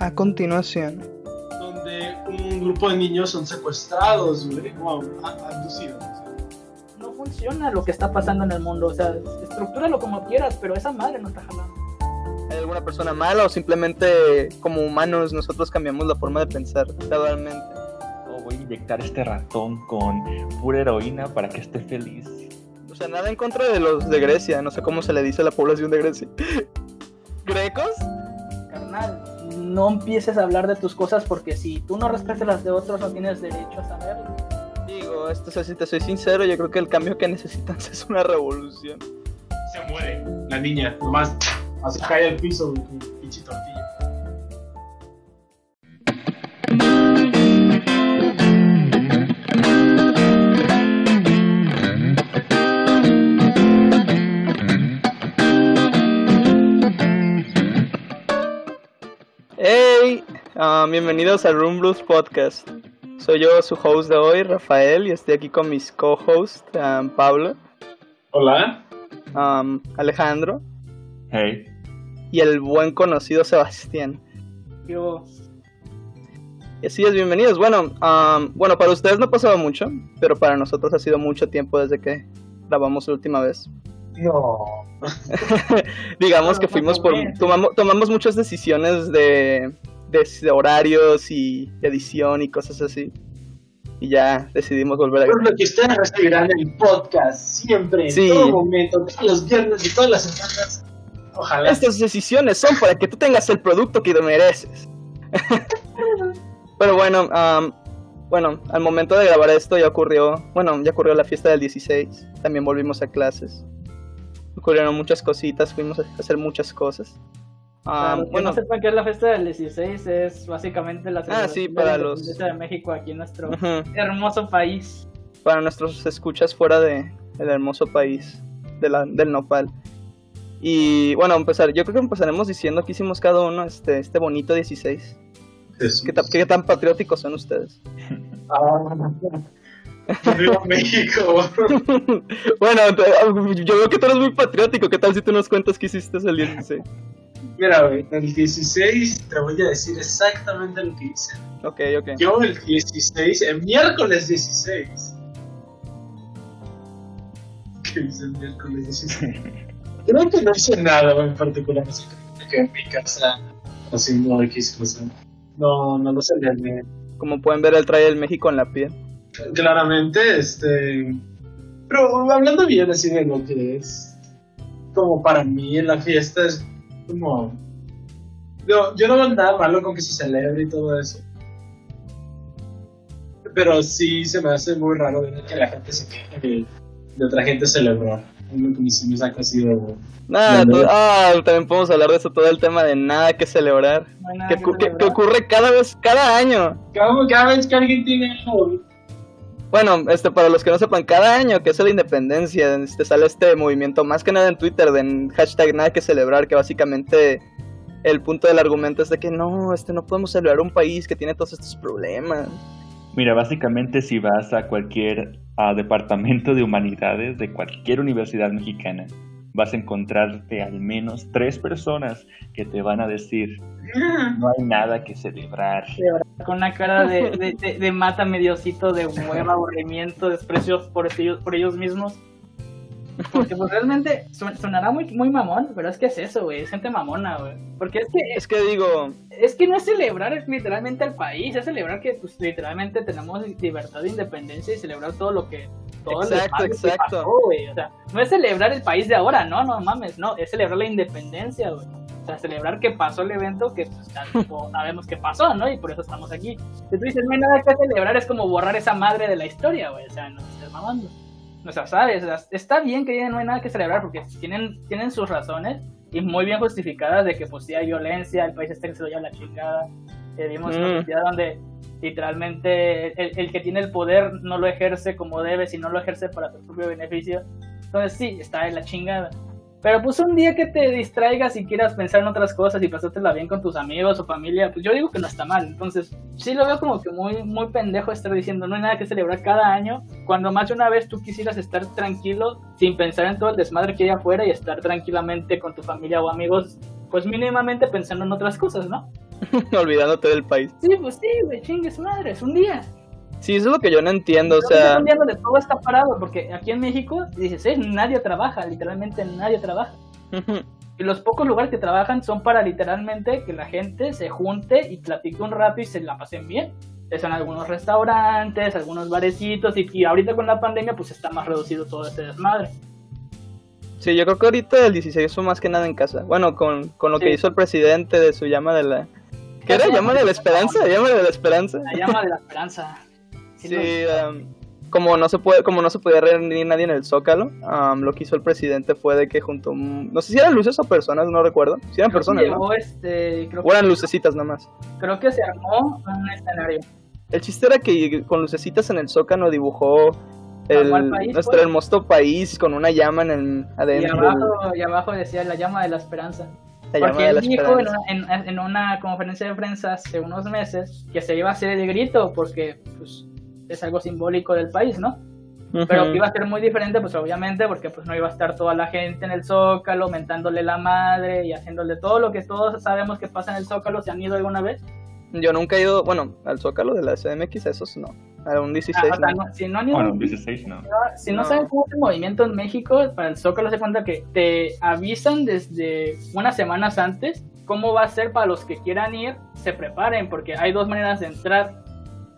A continuación. Donde un grupo de niños son secuestrados, güey, abducidos. No funciona lo que está pasando en el mundo, o sea, estructúralo como quieras, pero esa madre no está jalando. ¿Hay alguna persona mala o simplemente como humanos nosotros cambiamos la forma de pensar gradualmente? O voy a inyectar este ratón con pura heroína para que esté feliz. O sea, nada en contra de los de Grecia, no sé cómo se le dice a la población de Grecia. ¿Grecos? No empieces a hablar de tus cosas porque si tú no respetas las de otros no tienes derecho a saberlo. Digo, esto, o sea, si te soy sincero, yo creo que el cambio que necesitan es una revolución. Se muere la niña, nomás así cae al piso, güey, Ah, bienvenidos al Room Blues Podcast. Soy yo, su host de hoy, Rafael, y estoy aquí con mis co-hosts, ah, Pablo, Hola. Alejandro Hey. y el buen conocido Sebastián. Yo, Y así es, bienvenidos. Bueno, bueno, para ustedes no ha pasado mucho, pero para nosotros ha sido mucho tiempo desde que grabamos la última vez. No. Digamos que fuimos por... Tomamos, tomamos muchas decisiones de, de, horarios y edición y cosas así. Y ya decidimos volver a Por lo que ustedes recibirán el podcast siempre, en Sí. todo momento, todos los viernes y todas las semanas. Ojalá. Estas decisiones son para que tú tengas el producto que te mereces. Pero bueno, bueno, al momento de grabar esto ya ocurrió, bueno, ya ocurrió la fiesta del 16, también volvimos a clases. Ocurrieron muchas cositas, fuimos a hacer muchas cosas. Para Am, los que bueno, no sepan qué es la fiesta del 16, es básicamente la Ah, sí, celebración para de la los- independencia de México aquí en nuestro hermoso país. para nuestros escuchas fuera de el hermoso país de la- del nopal. Y bueno, empezar, yo creo que empezaremos diciendo que hicimos cada uno este, este bonito 16. Jesús. ¿Qué, ta- qué tan patrióticos son ustedes? Ah, Viva México. bueno, te- yo veo que tú eres muy patriótico. ¿Qué tal si tú nos cuentas qué hiciste el 16? Mira, güey, el 16 te voy a decir exactamente lo que hice. Ok, ok. Yo el 16, el miércoles 16. ¿Qué hice el miércoles 16? Creo que no hice nada en particular, así que en mi casa haciendo X cosa. No, no lo celebré. Como pueden ver, él trae el México en la piel. Claramente, este. Pero hablando bien así de lo que es. Como para mí la fiesta es como. No, yo no veo nada malo con que se celebre y todo eso. Pero sí se me hace muy raro ver que la gente se queje de, de otra gente que sí me saca así de. Nada, ah, también podemos hablar de eso, todo el tema de nada que celebrar. No hay nada Que, que que- que ocurre cada vez, cada año. Cada, cada vez que alguien tiene algo. Bueno, este, para los que no sepan, cada año que es la independencia, este, sale este movimiento, más que nada en Twitter, de hashtag nada que celebrar, que básicamente el punto del argumento es de que no, este, no podemos celebrar un país que tiene todos estos problemas. Mira, básicamente si vas a cualquier ah, departamento de humanidades de cualquier universidad mexicana, vas a encontrarte al menos tres personas que te van a decir, no hay nada que celebrar. Con una cara de, de, de, de mata mediocito, de hueva, aburrimiento, desprecio por ellos, por ellos mismos. Porque pues realmente sonará muy, muy mamón, pero es que es eso, güey, es gente mamona, güey. Porque es que Es que digo, es que no es celebrar es literalmente al país, es celebrar que pues literalmente tenemos libertad de independencia y celebrar todo lo que todo el Exacto, que exacto. pasó, güey. O sea, no es celebrar el país de ahora, no, no mames, no, es celebrar la independencia, güey. O sea, celebrar que pasó el evento que pues, ya sabemos que pasó, ¿no? Y por eso estamos aquí. Si tú dices, no hay nada que celebrar, es como borrar esa madre de la historia, güey. O sea, no estés mamando. O sea, sabes, O sea, está bien que no hay nada que celebrar porque tienen, tienen sus razones y muy bien justificadas de que pues sí hay violencia, el país está que se lo lleva la chingada. Eh, vivimos en Mm. una sociedad donde literalmente el, el que tiene el poder no lo ejerce como debe, sino lo ejerce para su propio beneficio. Entonces sí, está en la chingada. Pero pues un día que te distraigas y quieras pensar en otras cosas y pasártela bien con tus amigos o familia, pues yo digo que no está mal. Entonces sí lo veo como que muy, muy pendejo estar diciendo no hay nada que celebrar cada año, cuando más de una vez tú quisieras estar tranquilo sin pensar en todo el desmadre que hay afuera y estar tranquilamente con tu familia o amigos, pues mínimamente pensando en otras cosas, ¿no? Olvidándote del país. Sí, pues sí, güey, chingue su madre, es un día. Sí, eso es lo que yo no entiendo, o sea... un día donde todo está parado, porque aquí en México, dices, eh, nadie trabaja, literalmente nadie trabaja. Y los pocos lugares que trabajan son para literalmente que la gente se junte y platique un rato y se la pasen bien. Son algunos restaurantes, algunos barecitos, y, y ahorita con la pandemia pues está más reducido todo ese desmadre. Sí, yo creo que ahorita el 16 fue más que nada en casa. Bueno, con, con lo que hizo el presidente de su llama de la... ¿Qué era? ¿Llama de la esperanza? ¿Llama de la esperanza? La llama de la esperanza. Sí, um, como no se puede, como no se podía reunir nadie en el Zócalo, um, lo que hizo el presidente fue de que junto, no sé si eran luces o personas, no recuerdo, si eran creo que personas, ¿no? este, creo, O eran lucecitas nada más. creo que se armó un escenario. El chiste era que con lucecitas en el Zócalo dibujó el, país, nuestro pues. hermoso país con una llama en el Y adentro, abajo, y abajo decía la llama de la esperanza. la Porque él dijo en una, en- en una conferencia de prensa hace unos meses que se iba a hacer el grito porque pues, es algo simbólico del país, ¿no? Pero que iba a ser muy diferente, pues obviamente, porque pues no iba a estar toda la gente en el Zócalo mentándole la madre y haciéndole todo lo que todos sabemos que pasa en el Zócalo. ¿Se han ido alguna vez? Yo nunca he ido, bueno, al Zócalo de la CMX, esos no. A un 16 Ah, o sea, no. no- si no han ido, Bueno, 16 no. si no, no. saben cómo es el movimiento en México, para el Zócalo se cuenta que te avisan desde unas semanas antes cómo va a ser para los que quieran ir, se preparen, porque hay dos maneras de entrar.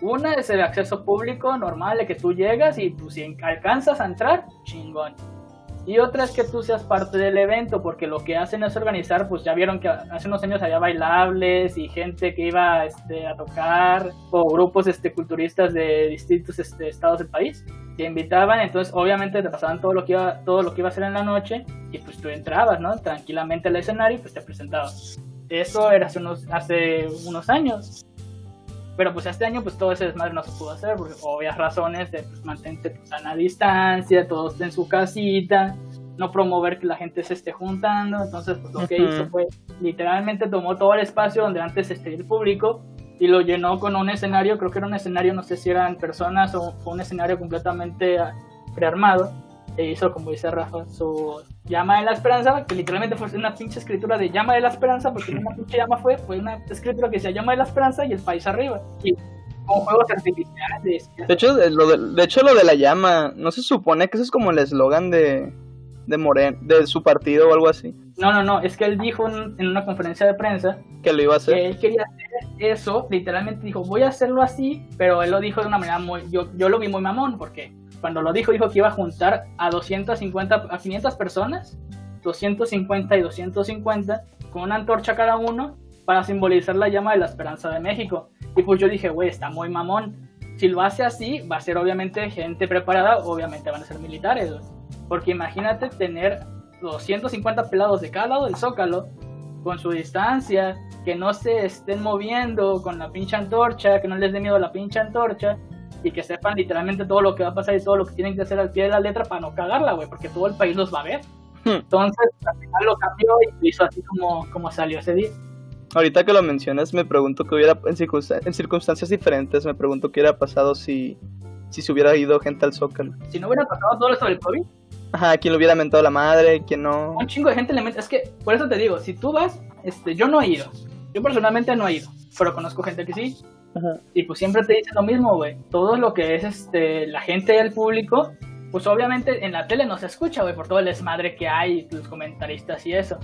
Una es el acceso público normal, de que tú llegas y pues, si alcanzas a entrar, chingón. Y otra es que tú seas parte del evento, porque lo que hacen es organizar, pues ya vieron que hace unos años había bailables y gente que iba este, a tocar, o grupos este, culturistas de distintos este, estados del país. Te invitaban, entonces obviamente te pasaban todo lo que iba, todo lo que iba a hacer en la noche, y pues tú entrabas, ¿no? Tranquilamente al escenario y pues te presentabas. Eso era hace unos, hace unos años. Pero pues este año pues todo ese desmadre no se pudo hacer por obvias razones de pues, mantente pues, a distancia, todos en su casita, no promover que la gente se esté juntando. Entonces pues lo que Ujú. hizo fue literalmente tomó todo el espacio donde antes esté el público y lo llenó con un escenario, creo que era un escenario, no sé si eran personas o un escenario completamente ah, prearmado. E hizo, como dice Rafa, su llama de la esperanza, que literalmente fue una pinche escritura de llama de la esperanza, porque una pinche llama fue, fue una escritura que decía llama de la esperanza y el país arriba. Y con juegos artificiales. De hecho, de, lo de, de hecho, lo de la llama, no se supone que eso es como el eslogan de, de Moren, de su partido o algo así, No, no, no, es que él dijo en, en una conferencia de prensa que lo iba a hacer. que él quería hacer eso, literalmente dijo, voy a hacerlo así, pero él lo dijo de una manera muy, yo, yo lo vi muy mamón, porque cuando lo dijo, dijo que iba a juntar a 250, a 500 personas, 250 y 250, con una antorcha cada uno, para simbolizar la llama de la esperanza de México. Y pues yo dije, güey, está muy mamón. Si lo hace así, va a ser obviamente gente preparada, obviamente van a ser militares, güey. Porque imagínate tener 250 pelados de cada lado del zócalo, con su distancia, que no se estén moviendo con la pinche antorcha, que no les dé miedo la pinche antorcha, y que sepan literalmente todo lo que va a pasar y todo lo que tienen que hacer al pie de la letra para no cagarla, güey, porque todo el país los va a ver. Hmm. Entonces, al final lo cambió y lo hizo así como, como salió ese día. Ahorita que lo mencionas, me pregunto qué hubiera, en, circunstan- en circunstancias diferentes, me pregunto qué hubiera pasado si, si se hubiera ido gente al Zócalo. Si no hubiera pasado todo esto del COVID, Ajá, quién le hubiera mentado la madre, quién no. un chingo de gente le mete. Es que, por eso te digo, si tú vas, este, yo no he ido. Yo personalmente no he ido, pero conozco gente que sí. Ajá. Y pues siempre te dicen lo mismo, güey. Todo lo que es este, la gente del público, pues obviamente en la tele no se escucha, güey, por todo el desmadre que hay, los comentaristas y eso.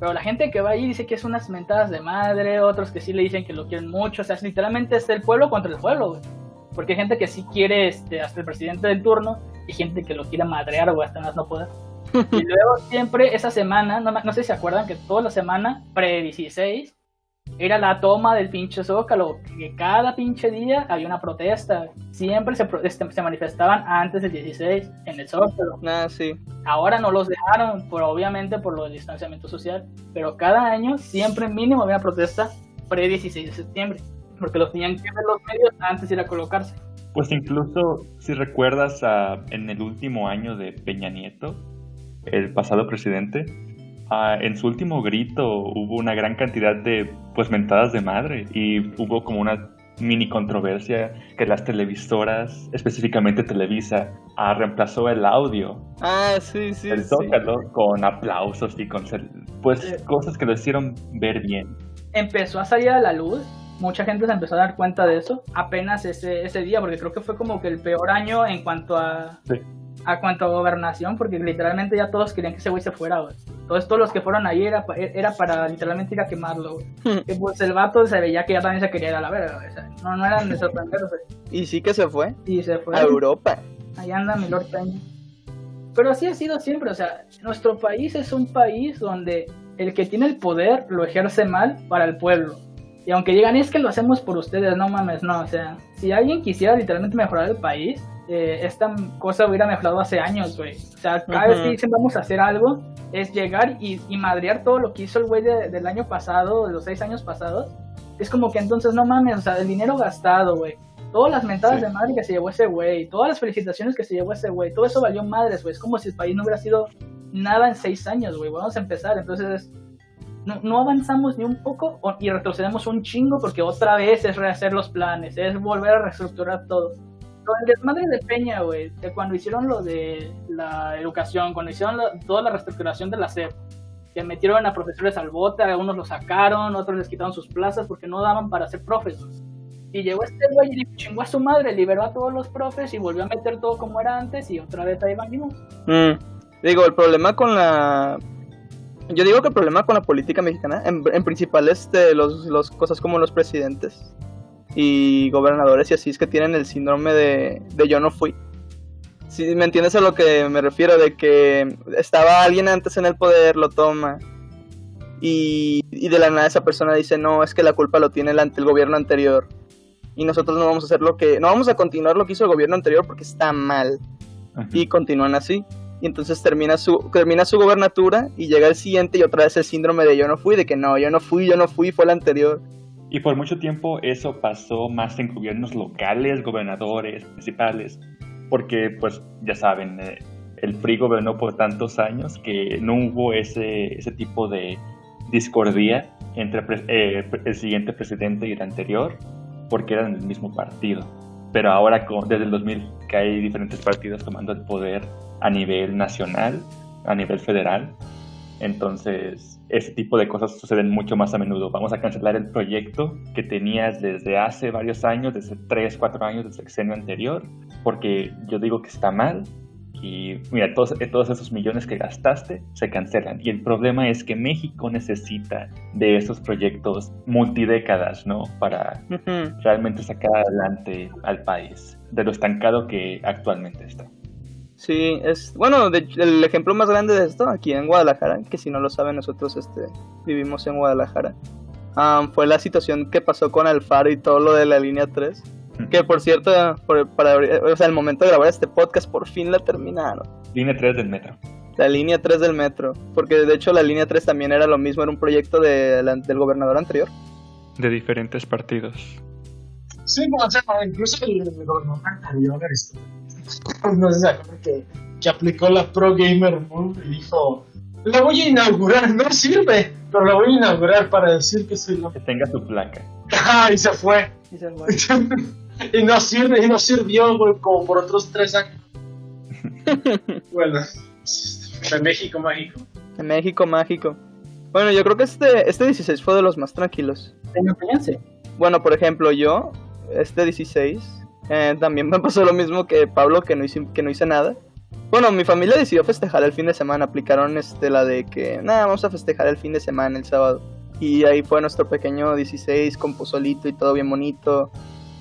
Pero la gente que va ahí dice que es unas mentadas de madre, otros que sí le dicen que lo quieren mucho. O sea, es- literalmente es el pueblo contra el pueblo, güey. Porque hay gente que sí quiere este, hasta el presidente del turno y gente que lo quiere madrear, güey, hasta más no poder. y luego siempre esa semana, no, no sé si se acuerdan que toda la semana pre-16 era la toma del pinche Zócalo, que cada pinche día había una protesta. Siempre se, pro- este, se manifestaban antes del 16 en el Zócalo. Ah, sí. Ahora no los dejaron, por, obviamente por lo del distanciamiento social, pero cada año siempre mínimo había protesta pre-16 de septiembre, porque los tenían que ver los medios antes de ir a colocarse. Pues incluso si recuerdas a- en el último año de Peña Nieto, el pasado presidente, ah, en su último grito hubo una gran cantidad de pues mentadas de madre y hubo como una mini controversia que las televisoras, específicamente Televisa, ah, reemplazó el audio Ah, sí, sí. del sí. Zócalo con aplausos y con pues Eh. cosas que lo hicieron ver bien. empezó a salir a la luz, mucha gente se empezó a dar cuenta de eso apenas ese, ese día, porque creo que fue como que el peor año en cuanto a, Sí. A cuanto a gobernación, porque literalmente ya todos querían que ese güey se fuera, güey. Todos, todos los que fueron ahí era, era para literalmente ir a quemarlo, güey. Y pues el vato se veía que ya también se quería ir a la verga, güey. O sea, no, no eran de sorprender, güey. Y sí que se fue Y se fue. a Europa. Ahí anda mi Lord Peña. Pero así ha sido siempre, o sea, nuestro país es un país donde el que tiene el poder lo ejerce mal para el pueblo. Y aunque digan, es que lo hacemos por ustedes, no mames, no, o sea, si alguien quisiera literalmente mejorar el país, eh, esta cosa hubiera mejorado hace años, güey. O sea, cada vez que dicen vamos a hacer algo, es llegar y, y madrear todo lo que hizo el güey de- del año pasado, de los seis años pasados. Es como que entonces, no mames, o sea, el dinero gastado, güey. Todas las mentadas Sí. de madre que se llevó ese güey, todas las felicitaciones que se llevó ese güey, todo eso valió madres, güey. Es como si el país no hubiera sido nada en seis años, güey. Vamos a empezar, entonces no, avanzamos ni un poco y retrocedemos un chingo porque otra vez es rehacer los planes, es volver a reestructurar todo. Con el desmadre de Peña, güey, de cuando hicieron lo de la educación, cuando hicieron toda la reestructuración de la SEP, que metieron a profesores al bote, algunos los sacaron, otros les quitaron sus plazas porque no daban para ser profes. Y llegó este güey y chingó a su madre, liberó a todos los profes y volvió a meter todo como era antes y otra vez ahí venimos. Mm, Digo, el problema con la... Yo digo que el problema con la política mexicana, en, en principal, este, los, los cosas como los presidentes y gobernadores y así, es que tienen el síndrome de, de yo no fui. Si me entiendes a lo que me refiero, de que estaba alguien antes en el poder, lo toma, y, y de la nada esa persona dice, no, es que la culpa lo tiene el, ante- el gobierno anterior. Y nosotros no vamos a hacer lo que... No vamos a continuar lo que hizo el gobierno anterior porque está mal Ajá. y continúan así. Y entonces termina su, termina su gobernatura y llega el siguiente y otra vez el síndrome de yo no fui, de que no, yo no fui, yo no fui, fue el anterior. Y por mucho tiempo eso pasó más en gobiernos locales, gobernadores, principales, porque pues ya saben, eh, el PRI gobernó por tantos años que no hubo ese, ese tipo de discordia entre eh, el siguiente presidente y el anterior, porque eran del mismo partido. Pero ahora con- desde el 2000 que hay diferentes partidos tomando el poder a nivel nacional, a nivel federal, entonces, ese tipo de cosas suceden mucho más a menudo. Vamos a cancelar el proyecto que tenías desde hace varios años, desde 3, 4 años del sexenio anterior, porque yo digo que está mal. Y mira, todos, eh, todos esos millones que gastaste se cancelan. Y el problema es que México necesita de esos proyectos multidécadas, ¿no? Para realmente sacar adelante al país de lo estancado que actualmente está. Sí, es bueno, de- el ejemplo más grande de esto aquí en Guadalajara, que si no lo saben nosotros este vivimos en Guadalajara. ah, fue la situación que pasó con Alfaro y todo lo de la línea 3. Que por cierto, por- para, o sea, el momento de grabar este podcast por fin la terminaron. Línea 3 del metro. La línea 3 del metro. Porque de hecho la línea 3 también era lo mismo, era un proyecto de la- del gobernador anterior. de diferentes partidos. Sí, como se llama, incluso el gobernador anterior, este, no sé acuerdan que, que aplicó la Pro Gamer Move y dijo, la voy a inaugurar, no sirve, pero la voy a inaugurar para decir que soy la... Que tenga su placa. Ajá, y se fue. Y se fue. y no sirve, y no sirvió, güey, como por otros tres años. bueno, de México mágico. En México mágico. Bueno, yo creo que este, este 16 fue de los más tranquilos. En mi opinión, sí. Bueno, por ejemplo, yo, este 16, eh, también me pasó lo mismo que Pablo, que no, hice, que no hice nada. Bueno, mi familia decidió festejar el fin de semana, aplicaron este, la de que, nada, vamos a festejar el fin de semana, el sábado. Y ahí fue nuestro pequeño 16 con pozolito y todo bien bonito.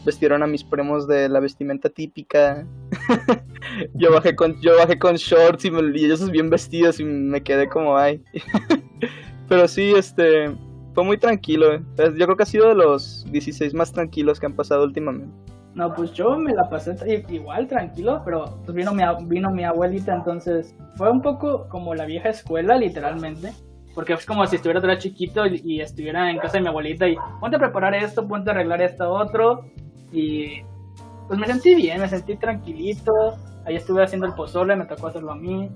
Vestieron a mis primos de la vestimenta típica. yo bajé con yo bajé con shorts y, me- y ellos bien vestidos y me quedé como ay. Pero sí, este fue muy tranquilo. eh. Yo creo que ha sido de los 16 más tranquilos que han pasado últimamente. No, pues yo me la pasé igual tranquilo, pero pues vino mi, vino mi abuelita, entonces fue un poco como la vieja escuela, literalmente. Porque es como si estuviera todavía chiquito y, y estuviera en casa de mi abuelita y ponte a preparar esto, ponte a arreglar esto otro. Y pues me sentí bien, me sentí tranquilito. Ahí estuve haciendo el pozole, me tocó hacerlo a mí.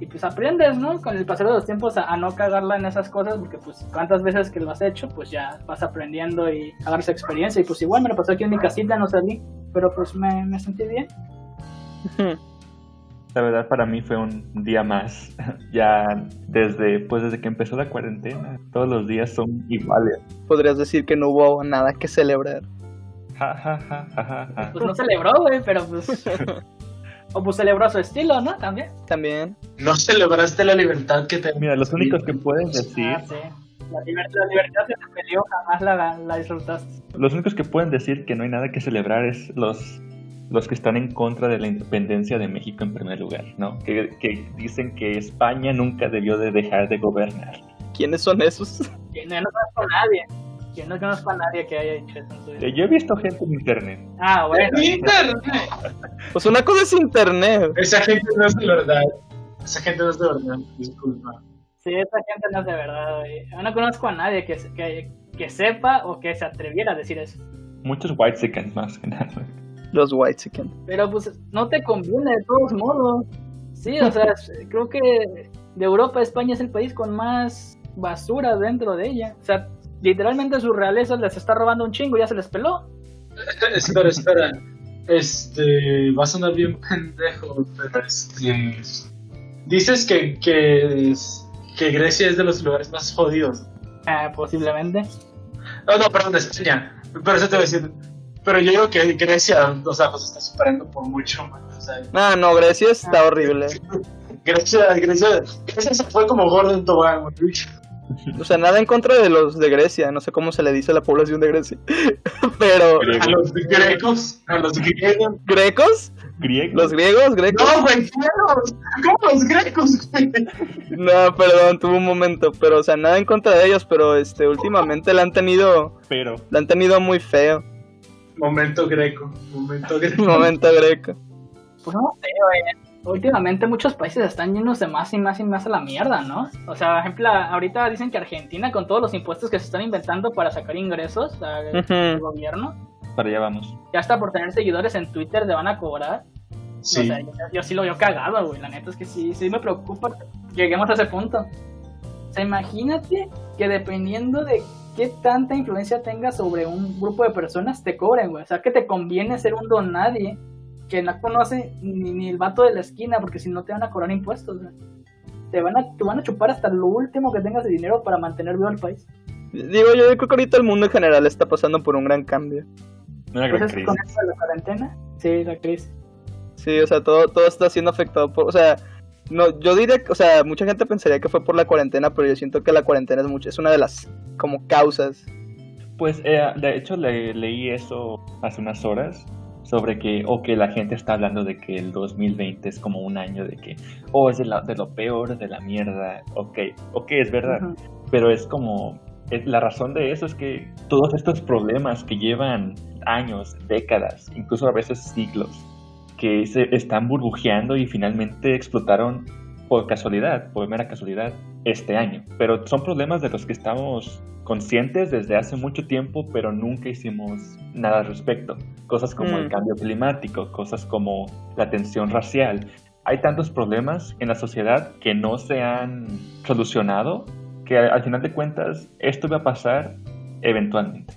Y pues aprendes, ¿no? Con el pasar de los tiempos a, a no cagarla en esas cosas, porque pues cuántas veces que lo has hecho, pues ya vas aprendiendo y agarras experiencia. Y pues igual me lo pasó aquí en mi casita, no salí, pero pues me, me sentí bien. La verdad para mí fue un día más. Ya desde pues desde que empezó la cuarentena, todos los días son iguales. Podrías decir que no hubo nada que celebrar. Ja, ja, ja, ja, ja, ja. Pues no celebró, güey, pero pues. o pues celebró a su estilo, ¿no? También. También. No celebraste la libertad que te. Mira, los únicos que pueden decir, Ah, sí. La, liber- la libertad se te peleó, jamás la, la, disfrutaste. los únicos que pueden decir que no hay nada que celebrar es los los que están en contra de la independencia de México en primer lugar, ¿no? Que, que dicen que España nunca debió de dejar de gobernar. ¿Quiénes son esos? Que no, no conozco a nadie. Yo no conozco a nadie que haya hecho eso en su vida. Eh, Yo he visto gente en internet. Ah, bueno. Internet. Pues una cosa es internet. Esa gente no es de verdad. Esa gente no es de verdad. Disculpa. Sí, esa gente no es de verdad, güey. Yo no conozco a nadie que, se- que, que sepa o que se atreviera a decir eso. Muchos white chickens más que nada. Los White Chicken. Pero pues no te conviene de todos modos. Sí, o sea, creo que de Europa España es el país con más basura dentro de ella. O sea, literalmente su realeza les está robando un chingo, ya se les peló. Espera, espera. Este. Va a sonar bien pendejo, pero este. Dices que, que, Grecia es de los lugares más jodidos. Ah, posiblemente. No, no, perdón, de España. Pero eso te voy a decir. Pero yo digo que Grecia, o sea, pues está superando por mucho, man. O sea, Ah, no, Grecia está horrible. Grecia, Grecia, Grecia se fue como gordo en tobogán, güey. O sea, nada en contra de los de Grecia. No sé cómo se le dice a la población de Grecia. Pero, A los grecos, a los griegos. ¿grecos? Griego. ¿Los griegos? ¿Grecos? No, güey, griegos. ¿Cómo los grecos, güey? No, perdón, tuve un momento. Pero, o sea, nada en contra de ellos. Pero, este, últimamente la han tenido, Pero la han tenido muy feo. Momento greco, momento greco. Momento greco. Pues no sé, güey. Últimamente muchos países están llenos de más y más y más a la mierda, ¿no? O sea, por ejemplo, ahorita dicen que Argentina, con todos los impuestos que se están inventando para sacar ingresos al gobierno, para allá vamos. ya hasta por tener seguidores en Twitter le van a cobrar. Sí. O sea, yo, yo sí lo veo cagado, güey. La neta es que sí, sí me preocupa que lleguemos a ese punto. O sea, imagínate que dependiendo de qué tanta influencia tengas sobre un grupo de personas, te cobren, güey. O sea, que te conviene ser un don nadie que no conoce ni, ni el vato de la esquina, porque si no te van a cobrar impuestos. Te van, a, te van a chupar hasta lo último que tengas de dinero para mantener vivo al país. Digo, yo creo que ahorita el mundo en general está pasando por un gran cambio. Una gran crisis. con esto de la cuarentena, sí, la crisis. Sí, o sea, todo, todo está siendo afectado por, o sea, no, yo diría, que- o sea, mucha gente pensaría que fue por la cuarentena, pero yo siento que la cuarentena es mucho, es una de las como causas. Pues eh, de hecho le, leí eso hace unas horas sobre que, o que la gente está hablando de que el 2020 es como un año de que, oh, es de, la- de lo peor, de la mierda, ok, ok, es verdad, pero es como, es- la razón de eso es que todos estos problemas que llevan años, décadas, incluso a veces siglos, que se están burbujeando y finalmente explotaron por casualidad, por mera casualidad, este año. Pero son problemas de los que estamos conscientes desde hace mucho tiempo, pero nunca hicimos nada al respecto. Cosas como el Mm. cambio climático, cosas como la tensión racial. Hay tantos problemas en la sociedad que no se han solucionado que al final de cuentas esto va a pasar eventualmente.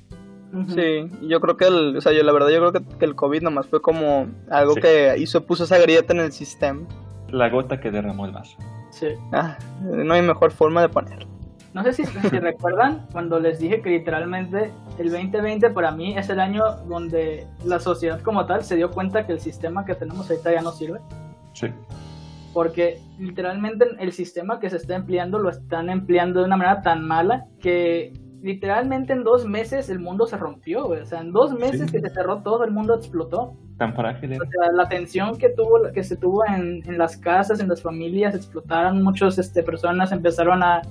Sí, yo creo que el, o sea, yo la verdad yo creo que, que el COVID nomás fue como algo Sí. que hizo, puso esa grieta en el sistema. La gota que derramó el vaso. Sí. Ah, no hay mejor forma de ponerlo. No sé si, si recuerdan cuando les dije que literalmente el 2020 para mí es el año donde la sociedad como tal se dio cuenta que el sistema que tenemos ahorita ya no sirve. Sí. Porque literalmente el sistema que se está empleando lo están empleando de una manera tan mala que literalmente en dos meses el mundo se rompió. güey. O sea, en dos meses Sí. que se cerró todo, el mundo explotó. Tan frágil. ¿eh? O sea, la tensión que tuvo, que se tuvo en, las casas, en las familias, explotaron muchas este, personas, empezaron a,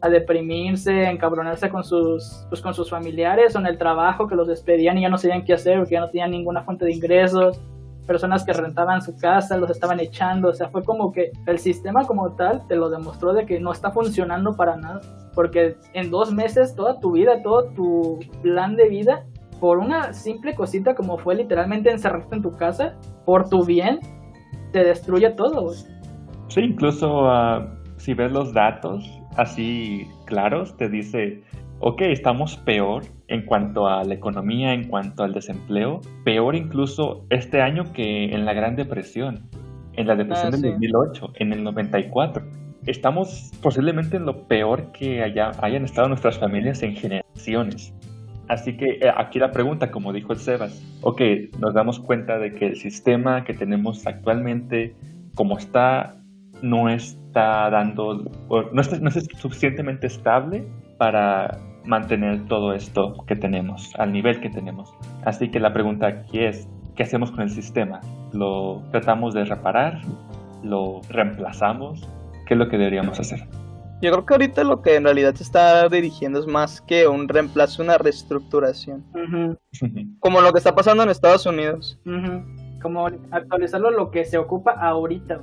a deprimirse, a encabronarse con sus, pues, con sus familiares o el trabajo que los despedían y ya no sabían qué hacer porque ya no tenían ninguna fuente de ingresos. Personas que rentaban su casa los estaban echando, o sea, fue como que el sistema como tal te lo demostró de que no está funcionando para nada, porque en dos meses toda tu vida, todo tu plan de vida por una simple cosita como fue literalmente encerrarte en tu casa, por tu bien, te destruye todo, güey. Sí, incluso ah, si ves los datos así claros, te dice, ok, estamos peor en cuanto a la economía, en cuanto al desempleo, peor incluso este año que en la Gran Depresión. en la depresión Ah, del sí. 2008, en el 94. Estamos posiblemente en lo peor que haya, hayan estado nuestras familias en generaciones. Así que eh, aquí la pregunta, como dijo el Sebas, ok, nos damos cuenta de que el sistema que tenemos actualmente, como está, no está dando, no, está- no es suficientemente estable para mantener todo esto que tenemos, al nivel que tenemos. Así que la pregunta aquí es, ¿qué hacemos con el sistema? ¿Lo tratamos de reparar? ¿Lo reemplazamos? ¿Qué es lo que deberíamos hacer? Yo creo que ahorita lo que en realidad se está dirigiendo es más que un reemplazo, una reestructuración. Como lo que está pasando en Estados Unidos. Como actualizarlo lo que se ocupa ahorita.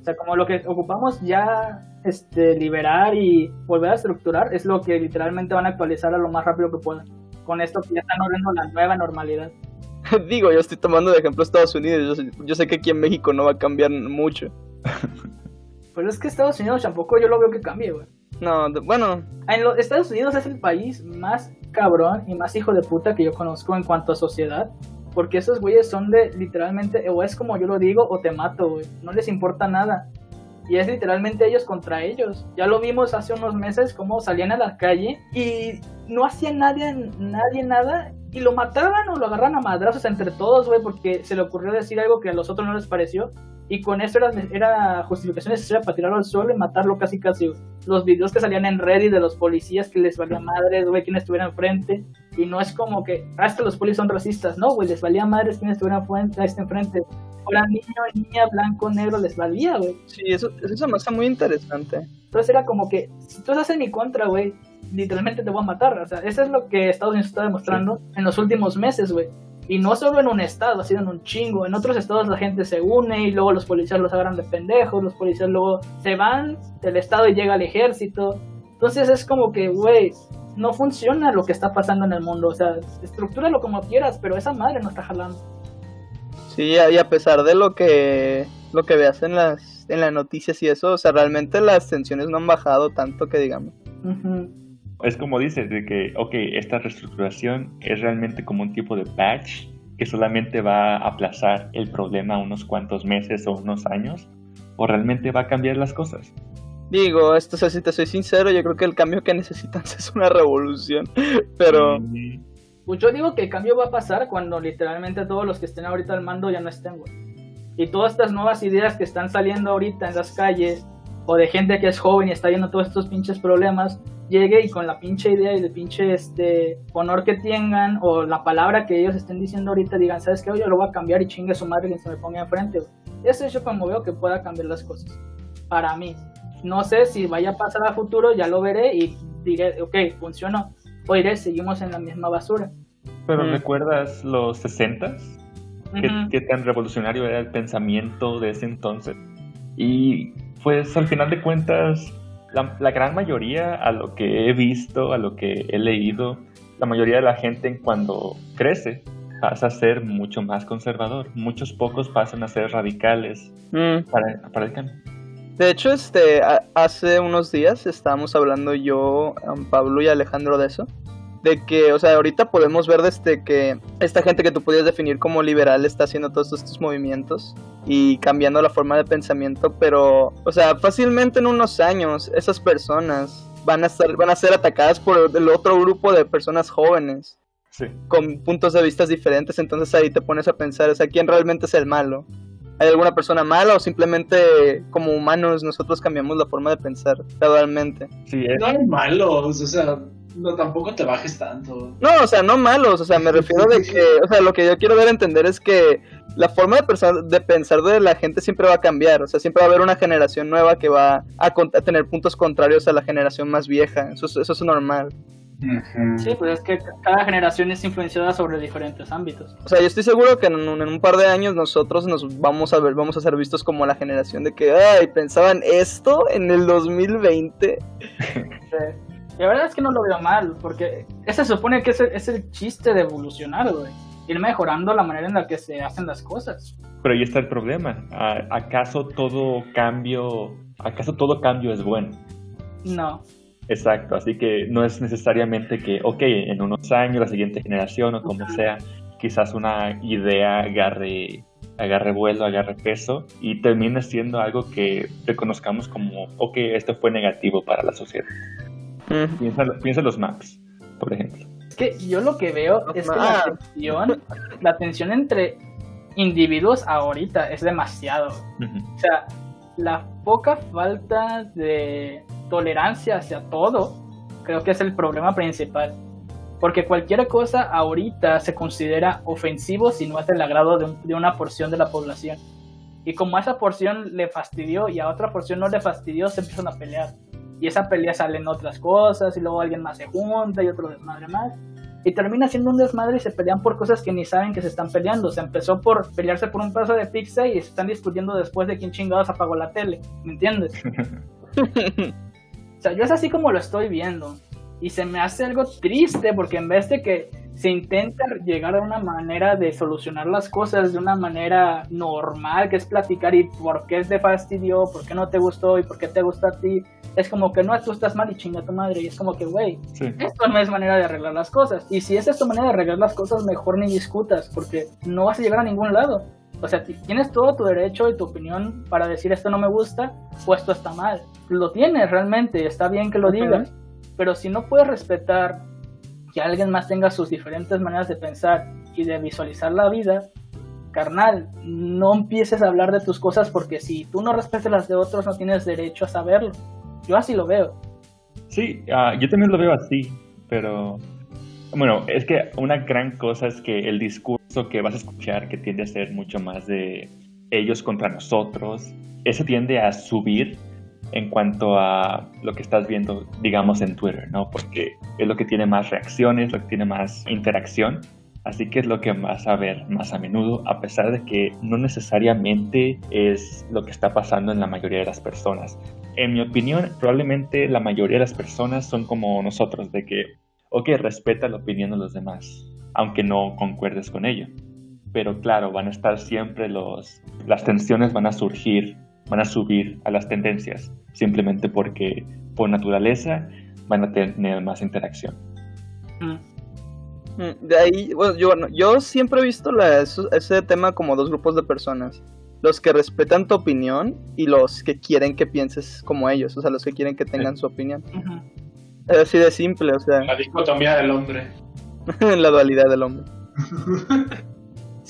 O sea, como lo que ocupamos ya este, liberar y volver a estructurar es lo que literalmente van a actualizar a lo más rápido que puedan. Con esto que ya están ordenando la nueva normalidad. Digo, yo estoy tomando de ejemplo Estados Unidos. Yo sé que aquí en México no va a cambiar mucho. Pero es que Estados Unidos tampoco yo lo veo que cambie, güey. No, bueno, En los Estados Unidos es el país más cabrón y más hijo de puta que yo conozco en cuanto a sociedad. Porque esos güeyes son de literalmente, o es como yo lo digo, o te mato, güey. No les importa nada. Y es literalmente ellos contra ellos. Ya lo vimos hace unos meses cómo salían a la calle y no hacía nadie, nadie nada. Y lo mataban o lo agarran a madrazos entre todos, güey, porque se le ocurrió decir algo que a los otros no les pareció. Y con eso era, era justificación necesaria para tirarlo al suelo y matarlo casi casi, los videos que salían en Reddit de los policías que les valía madres, güey, quién estuviera enfrente. Y no es como que, ah, es que los policías son racistas. No, güey, les valía madres quién estuviera enfrente, este enfrente. Fuera niño, niña, blanco, negro, les valía, güey. sí, eso, eso me hace muy interesante. Entonces era como que, si tú estás en mi contra, güey, literalmente te voy a matar. O sea, eso es lo que Estados Unidos está demostrando en los últimos meses, güey. Y no solo en un estado, ha sido en un chingo. En otros estados la gente se une y luego los policías los agarran de pendejos, los policías luego se van del estado y llega el ejército. Entonces es como que, güey, no funciona lo que está pasando en el mundo. O sea, estructúralo como quieras, pero esa madre no está jalando. Sí, y a pesar de lo que lo que veas en las en las noticias y eso, o sea, realmente las tensiones no han bajado tanto que digamos. Ujú. Es como dices, de que, ok, esta reestructuración es realmente como un tipo de patch que solamente va a aplazar el problema unos cuantos meses o unos años, o realmente va a cambiar las cosas. Digo, esto, o sea, si te soy sincero, yo creo que el cambio que necesitan es una revolución, pero Y- Pues yo digo que el cambio va a pasar cuando literalmente todos los que estén ahorita al mando ya no estén, güey. Y todas estas nuevas ideas que están saliendo ahorita en las calles, o de gente que es joven y está viendo todos estos pinches problemas, llegue y con la pinche idea y el pinche este honor que tengan, o la palabra que ellos estén diciendo ahorita, digan, ¿sabes qué? Yo lo voy a cambiar y chingue su madre quien se me ponga enfrente, güey. Eso es yo como veo que pueda cambiar las cosas. Para mí. No sé si vaya a pasar a futuro, ya lo veré y diré, ok, funcionó. O diré, seguimos en la misma basura. Pero Mm. ¿recuerdas los 60 ¿Qué, Ujú. qué tan revolucionario era el pensamiento de ese entonces? Y pues al final de cuentas, la, la gran mayoría, a lo que he visto, a lo que he leído, la mayoría de la gente en cuando crece pasa a ser mucho más conservador. Muchos pocos pasan a ser radicales mm, para, para el cambio. de hecho, este, a- hace unos días estábamos hablando yo, um, Pablo y Alejandro de eso, de que, o sea, ahorita podemos ver desde que esta gente que tú podías definir como liberal está haciendo todos estos movimientos y cambiando la forma de pensamiento, pero, o sea, fácilmente en unos años esas personas van a estar, van a ser atacadas por el otro grupo de personas jóvenes Sí. con puntos de vista diferentes, entonces ahí te pones a pensar, o sea, ¿quién realmente es el malo? ¿Hay alguna persona mala o simplemente como humanos nosotros cambiamos la forma de pensar gradualmente? Sí, es- No hay malos, o sea, no tampoco te bajes tanto. No, o sea, no malos, o sea, me refiero de que, o sea, lo que yo quiero ver a entender es que la forma de pensar, de pensar de la gente siempre va a cambiar, o sea, siempre va a haber una generación nueva que va a, tener puntos contrarios a la generación más vieja, eso, es- eso es normal. Sí, pues es que ca- cada generación es influenciada sobre diferentes ámbitos. O sea, yo estoy seguro que en un, en un par de años nosotros nos vamos a ver, vamos a ser vistos como la generación de que, ay, pensaban esto en el 2020. Sí. La verdad es que no lo veo mal, porque ese se supone que es el, es el chiste de evolucionar, güey. Ir mejorando la manera en la que se hacen las cosas. pero ahí está el problema. ¿A- ¿Acaso todo cambio, acaso todo cambio es bueno? No. Exacto, así que no es necesariamente que, ok, en unos años la siguiente generación o como sea, quizás una idea agarre, agarre vuelo, agarre peso y termine siendo algo que reconozcamos como, ok, esto fue negativo para la sociedad. Mm. Piensa, piensa en los maps, por ejemplo. Es que yo lo que veo es que la tensión, la tensión entre individuos ahorita es demasiado. O sea, la poca falta de tolerancia hacia todo creo que es el problema principal. Porque cualquier cosa ahorita se considera ofensivo si no es del agrado de, un- de una porción de la población. Y como a esa porción le fastidió y a otra porción no le fastidió, se empiezan a pelear. Y esa pelea salen otras cosas y luego alguien más se junta y otro desmadre más. Y termina siendo un desmadre y se pelean por cosas que ni saben que se están peleando. Se empezó por pelearse por un pedazo de pizza y se están discutiendo después de quién chingados apagó la tele. ¿Me entiendes? O sea, yo es así como lo estoy viendo. Y se me hace algo triste porque en vez de que se intenta llegar a una manera de solucionar las cosas de una manera normal, que es platicar y por qué te fastidió, por qué no te gustó y por qué te gusta a ti, es como que no, tú estás mal y chinga tu madre. Y es como que, güey, Sí. esto no es manera de arreglar las cosas. Y si esa es tu manera de arreglar las cosas, mejor ni discutas, porque no vas a llegar a ningún lado. O sea, ti- tienes todo tu derecho y tu opinión para decir esto no me gusta o esto está mal. Lo tienes realmente, está bien que lo digas. Pero si no puedes respetar que alguien más tenga sus diferentes maneras de pensar y de visualizar la vida, carnal, no empieces a hablar de tus cosas porque si tú no respetas las de otros no tienes derecho a saberlo. Yo así lo veo. Sí, ah, yo también lo veo así, pero bueno, es que una gran cosa es que el discurso que vas a escuchar, que tiende a ser mucho más de ellos contra nosotros, ese tiende a subir en cuanto a lo que estás viendo, digamos, en Twitter, ¿no? Porque es lo que tiene más reacciones, lo que tiene más interacción. Así que es lo que vas a ver más a menudo, a pesar de que no necesariamente es lo que está pasando en la mayoría de las personas. En mi opinión, probablemente la mayoría de las personas son como nosotros, de que, ok, respeta la opinión de los demás, aunque no concuerdes con ello. Pero claro, van a estar siempre los, las tensiones van a surgir, van a subir a las tendencias, simplemente porque por naturaleza van a tener más interacción. Mm. Mm, De ahí, bueno, yo, bueno, yo siempre he visto la- ese tema como dos grupos de personas. Los que respetan tu opinión y los que quieren que pienses como ellos, o sea, los que quieren que tengan su opinión. Es así de simple, o sea, La dicotomía del hombre. la dualidad del hombre.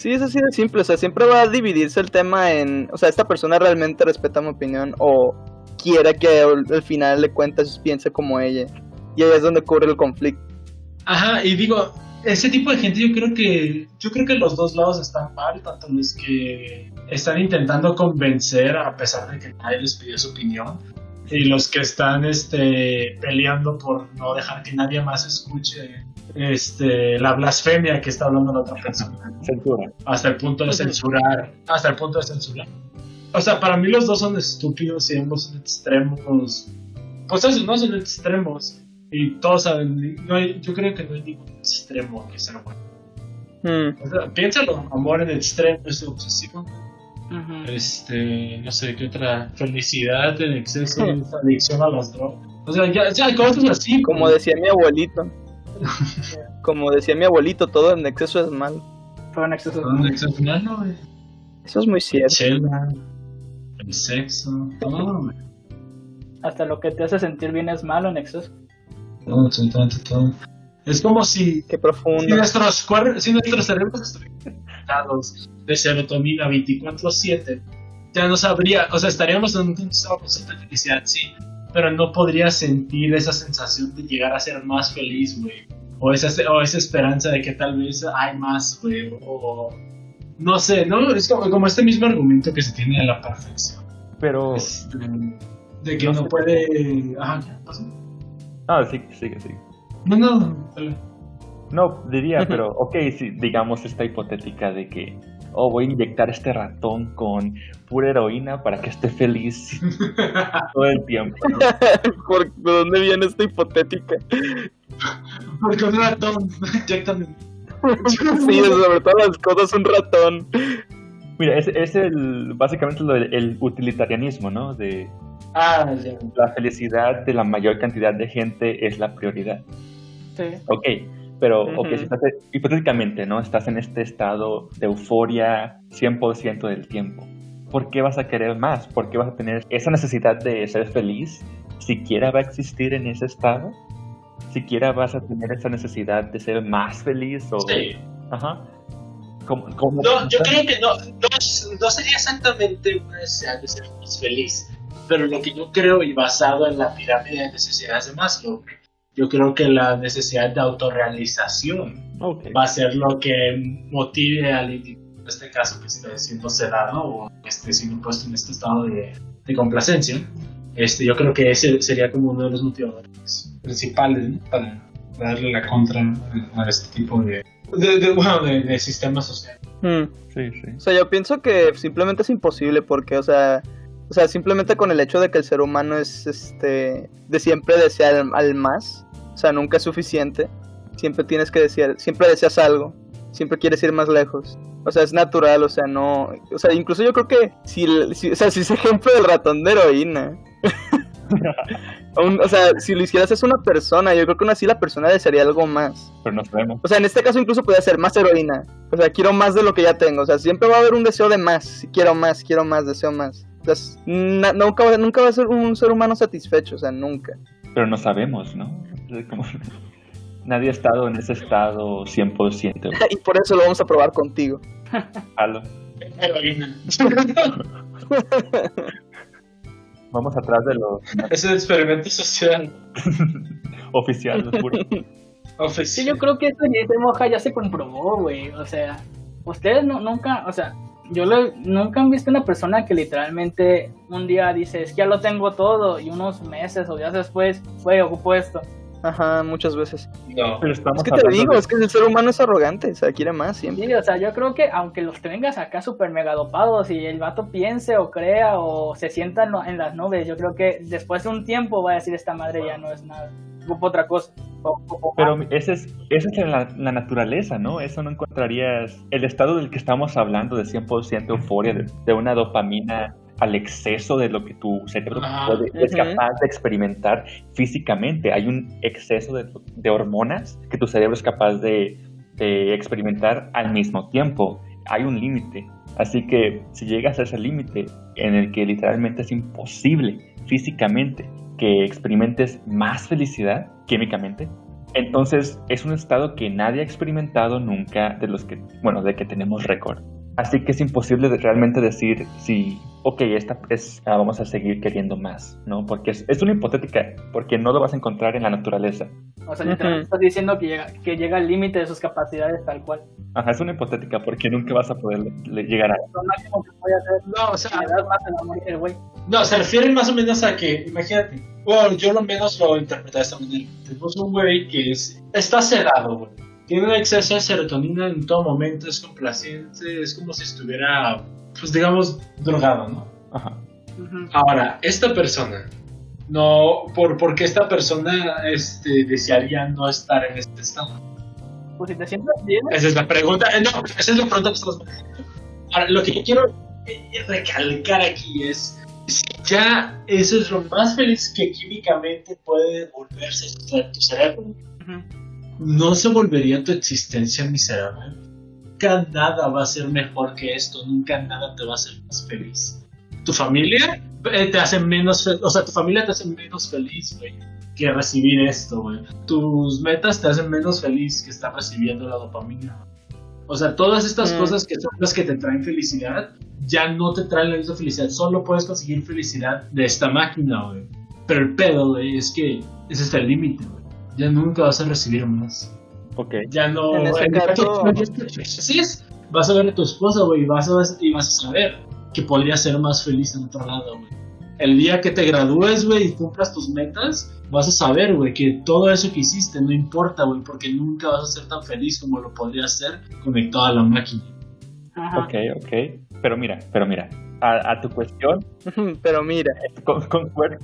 Sí, es así de simple, o sea, siempre va a dividirse el tema en, o sea, esta persona realmente respeta mi opinión o quiere que al, al final de cuentas piense como ella. Y ahí es donde ocurre el conflicto. Ajá, y digo, ese tipo de gente yo creo que yo creo que los dos lados están mal, tanto los que están intentando convencer a pesar de que nadie les pidió su opinión y los que están este peleando por no dejar que nadie más escuche este la blasfemia que está hablando la otra persona Censura. hasta el punto de censurar, hasta el punto de censurar. O sea, para mí los dos son estúpidos y ambos son extremos. Pues eso, no son extremos. Y todos saben, no hay- yo creo que no hay ningún extremo que sea bueno. Mm, O sea, piénsalo, amor en extremo es obsesivo. Este, no sé qué otra. Felicidad en exceso es adicción a las drogas. O sea, ya, ya cosas así. como decía mi abuelito. Como decía mi abuelito, todo en exceso es malo. Todo en exceso. Un exceso, no, güey. Eso es muy cierto. Chela, el sexo, todo, güey. Hasta lo que te hace sentir bien es malo en exceso. Todo, absolutamente todo. Es como si, Qué si profundo. nuestros, cuer- si nuestros cerebros estuvieran conectados de serotonina 24-7, ya no sabría, o sea, estaríamos en un estado de felicidad, sí, pero no podría sentir esa sensación de llegar a ser más feliz, güey. O esa, o esa esperanza de que tal vez hay más, güey. O no sé, ¿no? Es como, como este mismo argumento que se tiene de la perfección. Pero... Este, de que No no, sé. puede. Ajá, ¿qué pasó? Ah, sí, sigue, sigue. No, no. No, diría, pero ok, si digamos esta hipotética de que, oh, voy a inyectar este ratón con pura heroína para que esté feliz todo el tiempo. ¿Por ¿De dónde viene esta hipotética? Porque un ratón inyectan. Sí, sobre todas las cosas un ratón. Mira, es, es el, básicamente lo del- el utilitarianismo, ¿no? De Ah, ya. la felicidad de la mayor cantidad de gente es la prioridad. Sí. Ok, Pero, si estás, hipotéticamente, ¿no? Estás en este estado de euforia 100% del tiempo. ¿Por qué vas a querer más? ¿Por qué vas a tener esa necesidad de ser feliz? ¿Siquiera va a existir en ese estado? ¿Siquiera vas a tener esa necesidad de ser más feliz? O... Sí. Ajá. ¿Cómo- cómo- No, yo creo que no, no sería exactamente una necesidad de ser más feliz, pero lo que yo creo, y basado en la pirámide de necesidades de Maslow, yo creo que la necesidad de autorrealización Ok. va a ser lo que motive al individuo, en este caso que esté siendo sedado o que esté siendo puesto en este estado de, de complacencia. Este, yo creo que ese sería como uno de los motivadores principales ¿no? para darle la contra a este tipo de, de, de- bueno, de, de sistema social. Mm. Sí, sí. O sea, yo pienso que simplemente es imposible porque, o sea, o sea, simplemente con el hecho de que el ser humano es, este, de siempre desear al, al más, o sea, nunca es suficiente, siempre tienes que desear, siempre deseas algo, siempre quieres ir más lejos, o sea, es natural, o sea, no, o sea, incluso yo creo que si, si- o sea, si ese ejemplo del ratón de heroína, un- o sea, si lo hicieras es una persona, yo creo que aún así la persona desearía algo más. Pero no sabemos. O sea, en este caso incluso podría ser más heroína. O sea, quiero más de lo que ya tengo. O sea, siempre va a haber un deseo de más. Quiero más, quiero más, deseo más. Na- nunca, va- nunca va a ser un ser humano satisfecho. O sea, nunca. Pero no sabemos, ¿no? Como- Nadie ha estado en ese estado 100%. Y por eso lo vamos a probar contigo. Halo. Heroína. Vamos atrás de los Es el experimento social. oficiales. puro. Sí, yo creo que esto se moja ya se comprobó, güey. O sea, ustedes no, nunca, o sea, yo lo- nunca han visto una persona que literalmente un día dice, es que ya lo tengo todo, y unos meses o días después, fue, ocupo esto. Ajá, muchas veces. No. Pero estamos Es que te digo, de- es que el ser humano es arrogante. O sea, quiere más siempre. Sí, o sea, yo creo que aunque los tengas acá super mega dopados y el vato piense o crea o se sienta en, las nubes, yo creo que después de un tiempo va a decir esta madre ya no es nada, ocupo otra cosa. O- o- Pero esa es, esa es la, la naturaleza, ¿no? Eso no encontrarías. El estado del que estamos hablando, de 100% euforia, de, de una dopamina al exceso de lo que tu cerebro puede- es capaz de experimentar físicamente. Hay un exceso de, de hormonas que tu cerebro es capaz de, de experimentar al mismo tiempo. Hay un límite. Así que si llegas a ese límite en el que literalmente es imposible físicamente que experimentes más felicidad químicamente, entonces es un estado que nadie ha experimentado nunca de los que, bueno, de que tenemos récord. Así que es imposible de realmente decir si, ok, esta es, ah, vamos a seguir queriendo más, ¿no? Porque es, es una hipotética, porque no lo vas a encontrar en la naturaleza. O sea, literalmente estás diciendo que llega, que llega al límite de sus capacidades tal cual. Ajá, es una hipotética porque nunca vas a poder le- llegar a... Lo máximo que puede hacer No, o sea, más el güey. no, se refieren más o menos a que, imagínate, bueno, yo lo menos lo interpreté de esta manera. Tenemos un güey que es, está sedado, güey. Tiene un exceso de serotonina en todo momento, es complaciente, es como si estuviera, pues digamos, drogado, ¿no? Ajá. Ahora, esta persona, no, por, porque esta persona este, desearía no estar en este estado. Pues si te sientes bien, Esa es la pregunta. eh, No, esa es la pregunta que estamos manejando. Ahora, lo que yo quiero recalcar aquí es si ya eso es lo más feliz que químicamente puede volverse tu cerebro. ujú. No se volvería tu existencia miserable. Nunca nada va a ser mejor que esto. Nunca nada te va a hacer más feliz. Tu familia eh, te hace menos feliz. O sea, tu familia te hace menos feliz, güey, que recibir esto, güey. Tus metas te hacen menos feliz que estar recibiendo la dopamina. O sea, todas estas Mm. cosas que son las que te traen felicidad, ya no te traen la misma felicidad. Solo puedes conseguir felicidad de esta máquina, güey. Pero el pedo, güey, es que ese es el límite, güey. Ya nunca vas a recibir más. Ok. Ya no. En ese caso- Así es. Vas a ver a tu esposa, güey, y vas a, y vas a saber que podría ser más feliz en otro lado, güey. El día que te gradúes, güey, y cumplas tus metas, vas a saber, güey, que todo eso que hiciste no importa, güey, porque nunca vas a ser tan feliz como lo podrías ser conectado a la máquina. Ajá. Ok, ok. Pero mira, pero mira, a, a tu cuestión, Pero mira, con- concuerdo.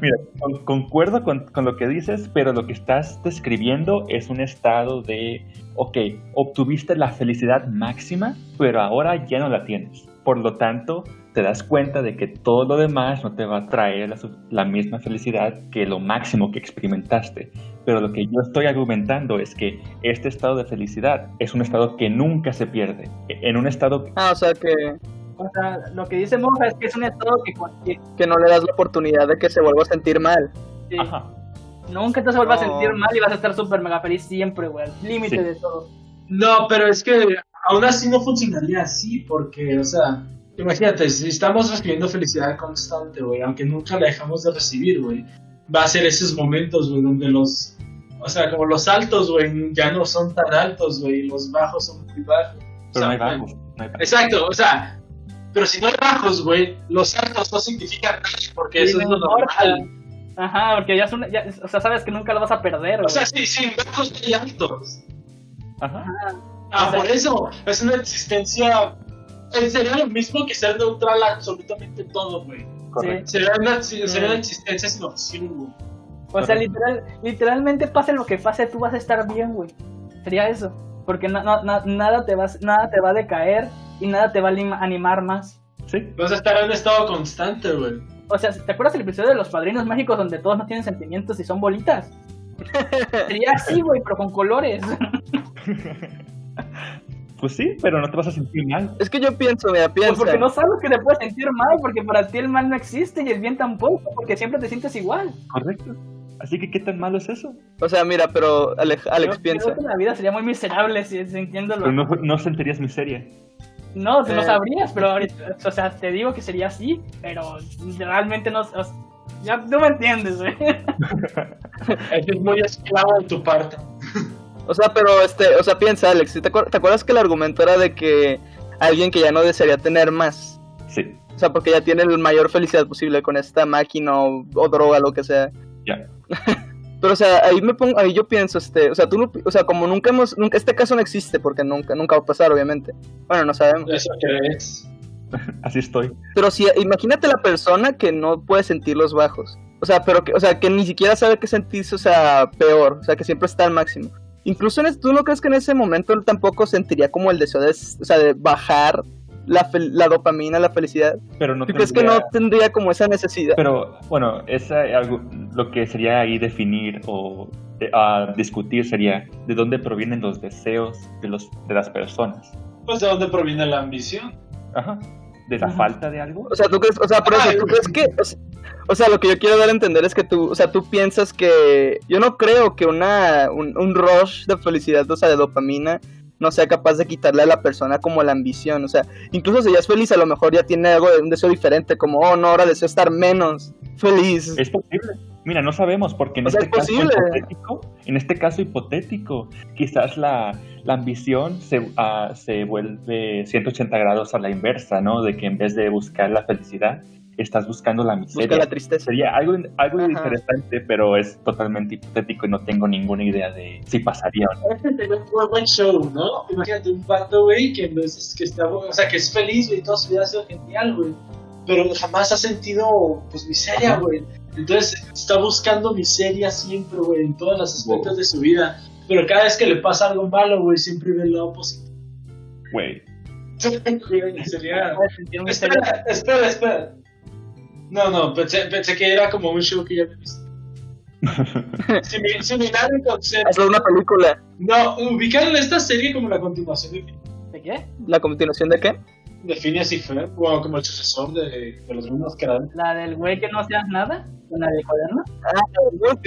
Mira, con- concuerdo con, con lo que dices, pero lo que estás describiendo es un estado de, ok, obtuviste la felicidad máxima, pero ahora ya no la tienes. Por lo tanto, te das cuenta de que todo lo demás no te va a traer la, la misma felicidad que lo máximo que experimentaste. Pero lo que yo estoy argumentando es que este estado de felicidad es un estado que nunca se pierde. En un estado Ah, o sea que, O sea, lo que dice Monja es que es un estado que, que- que no le das la oportunidad de que se vuelva a sentir mal. Ajá. nunca te vuelvas a No. sentir mal y vas a estar súper mega feliz siempre, güey. Al límite Sí. de todo. No, pero es que aún así no funcionaría así, porque, o sea, imagínate, si estamos recibiendo felicidad constante, güey, aunque nunca la dejamos de recibir, güey, va a ser esos momentos, güey, donde los, o sea, como los altos, güey, ya no son tan altos, güey, y los bajos son muy bajos. O Pero sea, no hay bajos. no hay bajos. Exacto, o sea, pero si no hay bajos, güey, los altos no significan nada, porque eso Sí, es no lo normal. Ajá, porque ya es una. ya- o sea, sabes que nunca lo vas a perder, O sea, sí, sí, bajos hay altos. Ajá. Ah, O sea- por eso, es una existencia. eh, Sería lo mismo que ser neutral a absolutamente todo, güey. Correcto. Sería una, sería una existencia sin opción. O sea, literal, literalmente pase lo que pase, tú vas a estar bien, güey. Sería eso. Porque na- na- na- nada, te va, nada te va a decaer y nada te va a anim- animar más. Sí. Vas a estar en un estado constante, güey. O sea, ¿te acuerdas el episodio de los padrinos mágicos donde todos no tienen sentimientos y son bolitas? Sería así, güey, pero con colores. Pues sí, pero no te vas a sentir mal. Es que yo pienso, mira, piensa. Pues porque no sabes que te puedes sentir mal, porque para ti el mal no existe y el bien tampoco, porque siempre te sientes igual. Correcto. Así que, ¿qué tan malo es eso? O sea, mira, pero Alex, Alex Creo- piensa. creo que la vida sería muy miserable si sintiéndolo. Pero no, no sentirías miseria. No, tú no Eh. sabrías, pero ahorita, o sea, te digo que sería así, pero realmente no, o sea, ya tú me entiendes, güey. Eso es muy esclavo de tu parte. O sea, pero este, o sea, piensa, Alex, ¿te, acuer- te acuerdas que el argumento era de que alguien que ya no desearía tener más? Sí, O sea, porque ya tiene la mayor felicidad posible con esta máquina o, o droga, lo que sea. ya. Pero, o sea, ahí me pongo, ahí yo pienso, este, o sea, tú no, o sea, como nunca hemos, nunca, este caso no existe porque nunca, nunca va a pasar, obviamente. Bueno, no sabemos. Eso crees. Así estoy. Pero si, imagínate la persona que no puede sentir los bajos. O sea, pero que, o sea, que ni siquiera sabe qué sentirse, o sea, peor, o sea, que siempre está al máximo. Incluso en es- tú no crees que en ese momento él tampoco sentiría como el deseo de, o sea, de bajar la, fel- la dopamina, la felicidad. Pero no ¿Tú crees que no tendría- tendría como esa necesidad? Pero bueno, esa, algo, lo que sería ahí definir o eh, ah, discutir sería de dónde provienen los deseos de, los, de las personas. Pues de dónde proviene la ambición. Ajá. ¿De la Ajá. falta de algo? O sea, tú crees, o sea, por eso, Ay, ¿tú crees que, o sea, o sea, lo que yo quiero dar a entender es que tú, o sea, tú piensas que, yo no creo que una, un, un rush de felicidad, o sea, de dopamina, no sea capaz de quitarle a la persona como la ambición, o sea, incluso si ya es feliz, a lo mejor ya tiene algo de un deseo diferente, como, oh, no, ahora deseo estar menos feliz. Es posible. Mira, no sabemos porque en O sea, este es caso hipotético, en este caso hipotético, quizás la, la ambición se, ah, se vuelve 180 grados a la inversa, ¿no? De que en vez de buscar la felicidad, estás buscando la miseria. Busca la tristeza. Sería algo, algo Ajá. interesante, pero es totalmente hipotético y no tengo ninguna idea de si pasaría o no. Un buen- show, ¿no? Imagínate un pato, güey, que, no es, que está, o sea, que es feliz, güey, toda su vida ha sido genial, güey. Pero jamás ha sentido, pues, miseria, güey. Entonces, está buscando miseria siempre, güey, en todos los aspectos Wow. de su vida. Pero cada vez que le pasa algo malo, güey, siempre ve lo positivo. Güey, Sería... Espera, espera, espera. No, no, pensé, pensé que era como un show que ya había visto. Simi- Similar en concepto. Hazlo una película. No, ubicaron esta serie como la continuación de, ¿De qué? ¿La continuación de qué? de Phineas y Ferb, o como el sucesor de, de los mismos creadores. ¿La del güey que no seas nada? ¿La de cuaderno?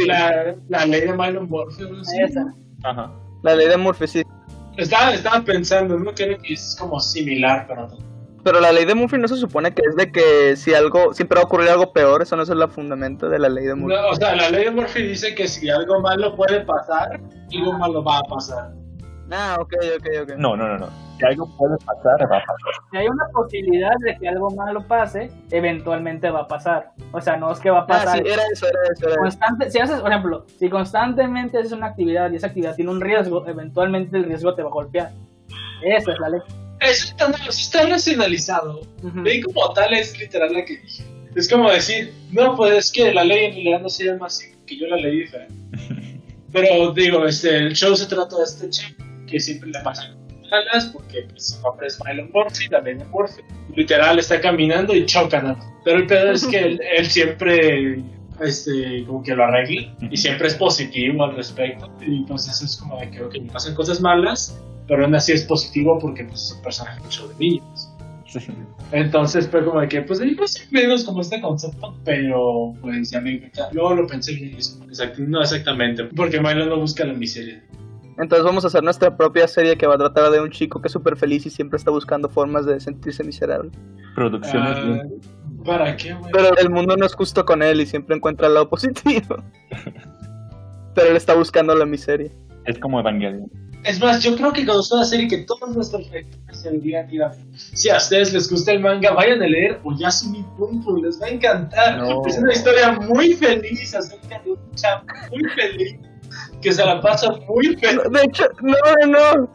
La, la ley de Mylon Morphy, algo así. Esa. ajá. La ley de Murphy, sí. Estaba, estaba pensando, no creo que es como similar, pero no. Pero la ley de Murphy no se supone que es de que si algo, siempre va a ocurrir algo peor, eso no es el fundamento de la ley de Murphy. No, O sea, la ley de Murphy dice que si algo malo puede pasar, algo malo va a pasar. Ah, ok, ok, ok. No, no, no, no. Si algo puede pasar, va a pasar. Si hay una posibilidad de que algo malo pase, eventualmente va a pasar. O sea, no es que va a Ah, pasar. sí, era eso, era eso, era eso. Constante, si haces, por ejemplo, si constantemente haces una actividad y esa actividad tiene un riesgo, eventualmente el riesgo te va a golpear. Esa es la ley. Eso está, racionalizado. Ujú. Ley como tal es literal la que dije. Es como decir, no, pues es que la ley en realidad no se llama así, que yo la leí diferente. Pero digo, este, el show se trata de este chico que siempre le pasa. malas porque pues, su nombre es Milo Murphy, la ley de Murphy. Literal está caminando y chocan. Pero el pedo es que él, él siempre este, como que lo arregle y siempre es positivo al respecto. Y pues eso es como de que me pasan cosas malas, pero aún así es positivo porque pues, es un personaje mucho de niños. Sí. Entonces fue como de que, pues digo, sí, menos como este concepto, pero pues ya me luego lo pensé bien. y eso, exact- no exactamente, porque Milo no busca la miseria. Entonces vamos a hacer nuestra propia serie que va a tratar de un chico que es súper feliz y siempre está buscando formas de sentirse miserable. Producciones Ah. ¿Para qué, güey? Pero el mundo no es justo con él y siempre encuentra el lado positivo. Pero él está buscando la miseria. Es como Evangelion. Es más, yo creo que sea una serie que todos nuestros lectores se mira, si a ustedes les gusta el manga, vayan a leer Oyasumi Punto, les va a encantar. No. Es una historia muy feliz acerca de un chavo muy feliz que se la pasa muy feliz. De hecho, no, no.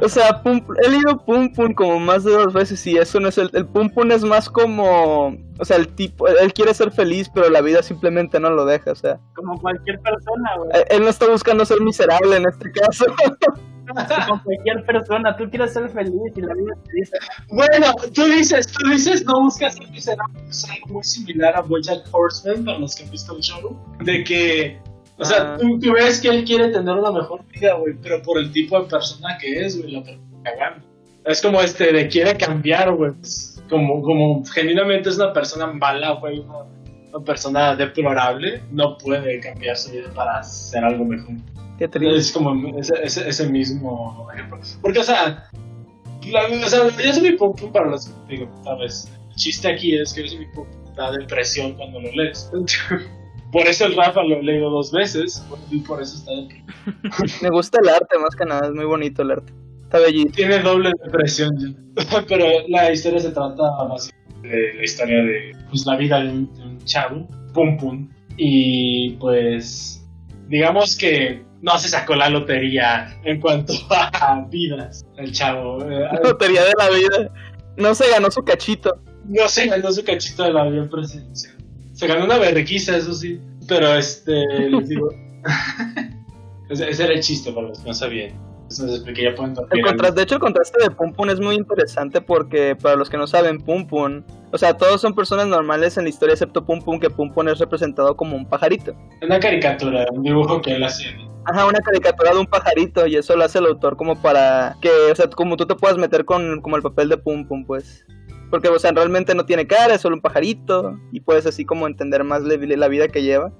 O sea, Pum- he leído Pum Pum como más de dos veces y eso no es el... El Pum Pum es más como... O sea, el tipo... Él quiere ser feliz, pero la vida simplemente no lo deja, o sea... Como cualquier persona, güey. Él- Él no está buscando ser miserable en este caso. Como cualquier persona. Tú quieres ser feliz y la vida te dice. Bueno, tú dices, tú dices, no buscas ser miserable, es algo muy similar a Bojack Horseman, para los que han visto el show, de que, o sea, tú, tú ves que él quiere tener una mejor vida, güey, pero por el tipo de persona que es, güey, la cagando. Es como este, de quiere cambiar, güey, como, como genuinamente es una persona mala, güey, una, una persona deplorable, no puede cambiar su vida para hacer algo mejor. Qué triste. Es como ese, ese, ese mismo ejemplo. Porque, o sea, la, o sea, yo soy mi punto para los digo, sabes, el chiste aquí es que yo soy mi punto, da depresión cuando lo lees. Por eso el Rafa lo he leído dos veces, y por eso está deprimido. Me gusta el arte más que nada, es muy bonito el arte. Está bellito. Tiene doble depresión. Pero la historia se trata de la historia de pues, la vida de un, de un chavo, Pum Pum. Y pues, digamos que no se sacó la lotería en cuanto a vidas, el chavo. Eh, Lotería de la vida. No se ganó su cachito. No se ganó su cachito de la avión presidencial. Se ganó una berrequiza, eso sí. Pero este, les digo. ese, ese era el chiste para los que no sabían. Entonces ya pueden El contraste, de hecho, el contraste de Pum Pum es muy interesante porque, para los que no saben, Pum Pum, o sea, todos son personas normales en la historia excepto Pum Pum, que Pum Pum es representado como un pajarito. Una caricatura, un dibujo que él hacía. Ajá, una caricatura de un pajarito y eso lo hace el autor como para que, o sea, como tú te puedas meter con como el papel de Pum Pum, pues. Porque, o sea, realmente no tiene cara, es solo un pajarito y puedes así como entender más la, vida que lleva.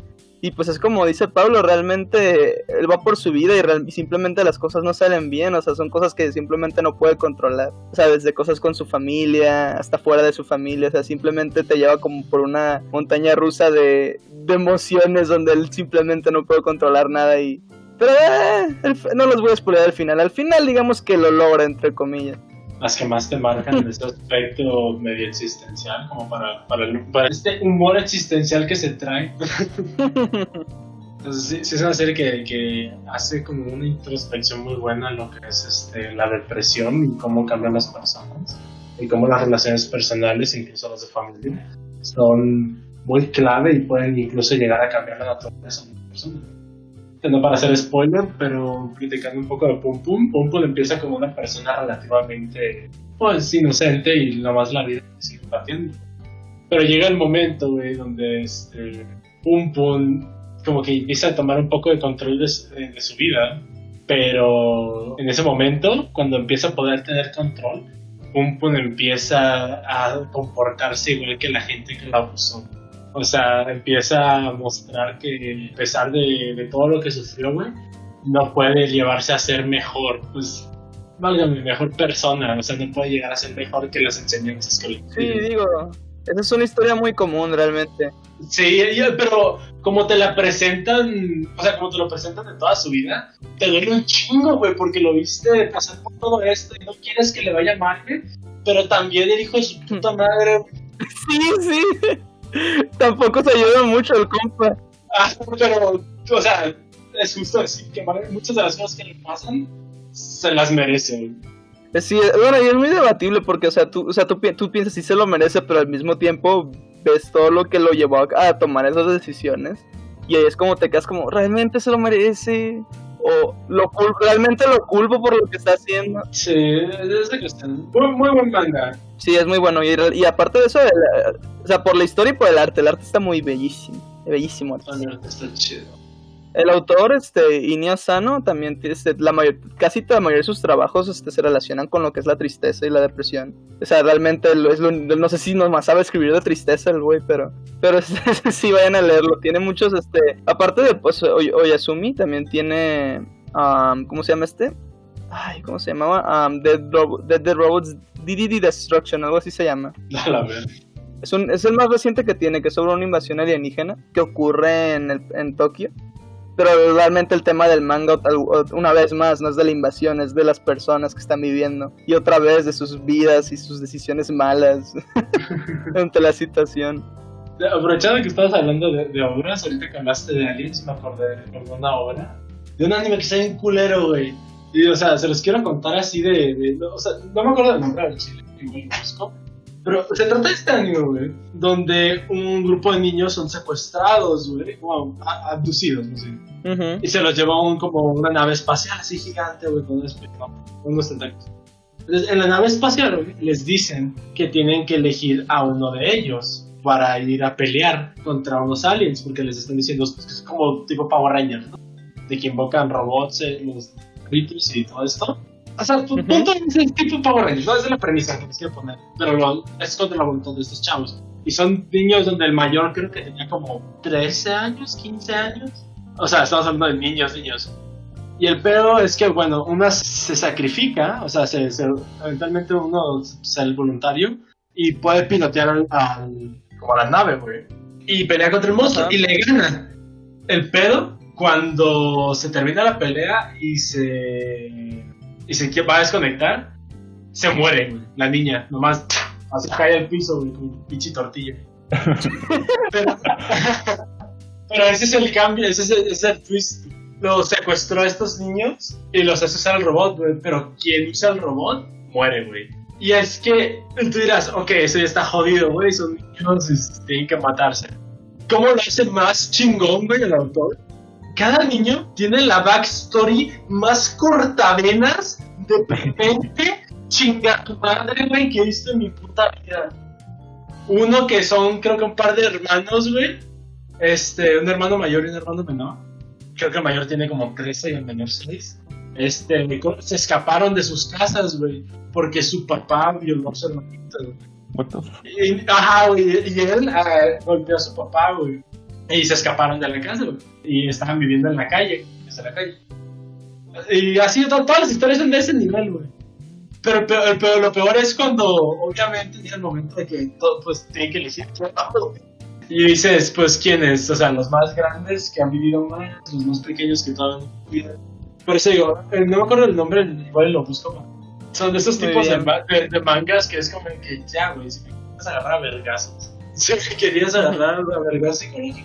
Y pues es como dice Pablo, realmente él va por su vida y, real- y simplemente las cosas no salen bien, o sea, son cosas que simplemente no puede controlar. O sea, desde cosas con su familia hasta fuera de su familia, o sea, simplemente te lleva como por una montaña rusa de, de emociones donde él simplemente no puede controlar nada y... Pero eh, el no los voy a spoiler al final, al final digamos que lo logra, entre comillas. Las que más te marcan en ese aspecto medio existencial, como para, para, para este humor existencial que se trae. Entonces, sí es una serie que, que hace como una introspección muy buena en lo que es este, la depresión y cómo cambian las personas y cómo las relaciones personales, incluso las de familia, son muy clave y pueden incluso llegar a cambiar la naturaleza de una persona. No para hacer spoiler, pero criticando un poco de Pum Pum, Pum Pum empieza como una persona relativamente pues inocente y nomás la vida sigue partiendo. Pero llega el momento, donde este, Pum Pum como que empieza a tomar un poco de control de, de su vida, pero en ese momento, cuando empieza a poder tener control, Pum Pum empieza a comportarse igual que la gente que la abusó. O sea, empieza a mostrar que a pesar de, de todo lo que sufrió, güey, no puede llevarse a ser mejor, pues, válgame, mejor persona. O sea, no puede llegar a ser mejor que las enseñanzas que le Sí, digo, esa es una historia muy común realmente. Sí, pero como te la presentan, o sea, como te lo presentan de toda su vida, te duele un chingo, güey, porque lo viste pasar por todo esto y no quieres que le vaya mal, güey. Pero también el hijo de su puta madre. Sí, sí. Tampoco se ayuda mucho el compa. Ah, pero, o sea, es justo decir que muchas de las cosas que le pasan se las merece, güey. Eh, Sí, eh, bueno, y es muy debatible porque, o sea, tú, o sea, tú, pi- tú piensas si se lo merece, pero al mismo tiempo ves todo lo que lo llevó a, a tomar esas decisiones. Y ahí es como te quedas como, ¿realmente se lo merece? O lo cul- realmente lo culpo por lo que está haciendo. Sí, es de que están. Muy, muy buen manga. Sí, es muy bueno. Y, y aparte de eso, el- o sea, por la historia y por el arte, el arte está muy bellísimo. Bellísimo. También está chido. El autor, este, Inio Sano, también tiene, este, la mayor, casi la mayoría de sus trabajos este, se relacionan con lo que es la tristeza y la depresión. O sea, realmente lo- es lo- no sé si nomás sabe escribir de tristeza el güey, pero, pero sí vayan a leerlo. Tiene muchos, este, aparte de pues Oy- Oyasumi, también tiene, am, ¿cómo se llama este? Ay, ¿cómo se llamaba? Am, Dead, Robo- Dead Dead Robots DDD Destruction, algo así se llama. La. Es, un, es el más reciente que tiene, que es sobre una invasión alienígena que ocurre en, el- en Tokio. Pero realmente el tema del manga, una vez más, no es de la invasión, es de las personas que están viviendo. Y otra vez de sus vidas y sus decisiones malas ante la situación. Aprovechando que estabas hablando de, de obras, ahorita que hablaste de aliens, me acordé de una obra. De un anime que está bien culero, güey. Y, o sea, se los quiero contar así de. o sea, no me acuerdo del nombre del chile, igual lo busco. Pero se trata de este anime, güey, donde un grupo de niños son secuestrados, güey, a- abducidos, no sé. Ujú. Y se los lleva a un, como una nave espacial así gigante, güey, con unos, unos tentáculos. Entonces, en la nave espacial, güey, les dicen que tienen que elegir a uno de ellos para ir a pelear contra unos aliens, porque les están diciendo que es como tipo Power Ranger, ¿no? De que invocan robots, eh, los ritos y todo esto. O sea, Ujú. punto es el tipo Power Rangers, no es la premisa que les quiero poner, pero lo, es contra la voluntad de estos chavos. Y son niños donde el mayor creo que tenía como 13 años, 15 años. O sea, estamos hablando de niños, niños. Y el pedo es que, bueno, uno se sacrifica, o sea, se, se- eventualmente uno sale el voluntario y puede pilotear al, al- como a la nave, güey. Y pelea contra el monstruo y le gana. El pedo, cuando se termina la pelea y se, y se va a desconectar, se muere, güey, la niña, nomás así cae al piso, güey, como pinche tortilla. pero, pero ese es el cambio, ese es el, ese es el twist. Los secuestró a estos niños y los hace usar el robot, güey. Pero quien usa el robot muere, güey. Y es que tú dirás, ok, ese ya está jodido, güey. Son niños y tienen que matarse. ¿Cómo lo hace más chingón, güey, el autor? Cada niño tiene la backstory más cortavenas, deprimente, chinga tu madre, güey, que he visto en mi puta vida. Uno que son, creo que un par de hermanos, güey. Este, un hermano mayor y un hermano menor. Creo que el mayor tiene como 13 y el menor 6. Este, se escaparon de sus casas, güey. Porque su papá violó a su hermanito, güey. Ajá, güey. Y él ah, golpeó a su papá, güey. Y se escaparon de la casa, güey. Y estaban viviendo en la calle. Desde la calle. Y así, to- todas las historias son de ese nivel, güey. Pero, el peor- lo peor es cuando, obviamente, llega el momento de que todo, pues, tienen que elegir. Y dices, pues, ¿quiénes? O sea, los más grandes que han vivido más, los más pequeños que todavía no viven. Por eso digo, eh, no me acuerdo el nombre, igual lo busco. Son de esos Muy tipos de, mangas que es como que ya, güey, si me quieres agarrar a vergazos. Si me querías agarrar a vergazos psicológicos.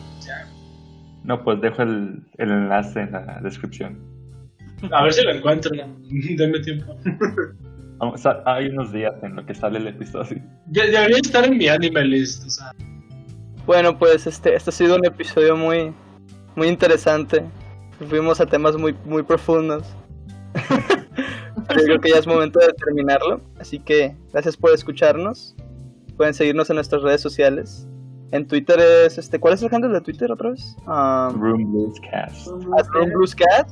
No, pues dejo el, el enlace en la descripción. A ver si lo encuentro. Denme tiempo. Vamos a- hay unos días en lo que sale el episodio. De- debería estar en mi anime list, o sea. Bueno, pues este, este ha sido un episodio muy, muy interesante. Fuimos a temas muy, muy profundos. Pero creo que ya es momento de terminarlo. Así que gracias por escucharnos. Pueden seguirnos en nuestras redes sociales. En Twitter es este, ¿cuál es el handle de Twitter otra vez? Um, Room Blues Cast. Room Blues Cat.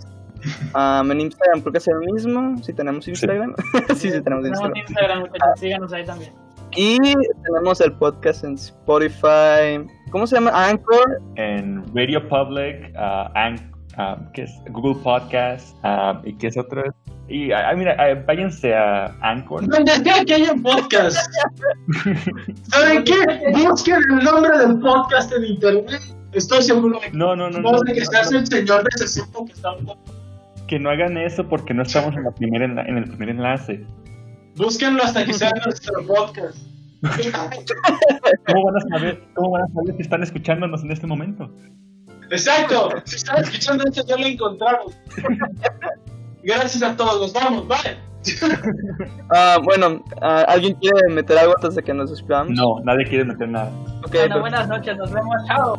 Um, en Instagram creo que es el mismo. Si tenemos Instagram. sí, sí, tenemos Tenemos Instagram. Instagram, muchachos, síganos ahí también. Y tenemos el podcast en Spotify. ¿Cómo se llama? Anchor. En Radio Public, ah, Anch- ¿qué es? Google Podcast, ah, ¿y qué es otro? Y ah, mira, ah, váyanse a Anchor. Donde sea que haya un podcast. ¿Saben qué? Busquen el nombre del podcast en internet. Estoy seguro de que No, no, no, no no, de que seas el señor de 60 que está hablando. que no hagan eso porque no estamos en, la primera enla- en el primer enlace. Búsquenlo hasta que sea nuestro podcast. ¿Cómo van a saber, cómo van a saber si están escuchándonos en este momento? Exacto. Si están escuchando esto, ya lo encontraron. Gracias a todos. Nos vamos. Bye. Ah, bueno, ah, ¿alguien quiere meter algo antes de que nos despidamos? No, nadie quiere meter nada. Ok, Bueno, pues- buenas noches, nos vemos, chao.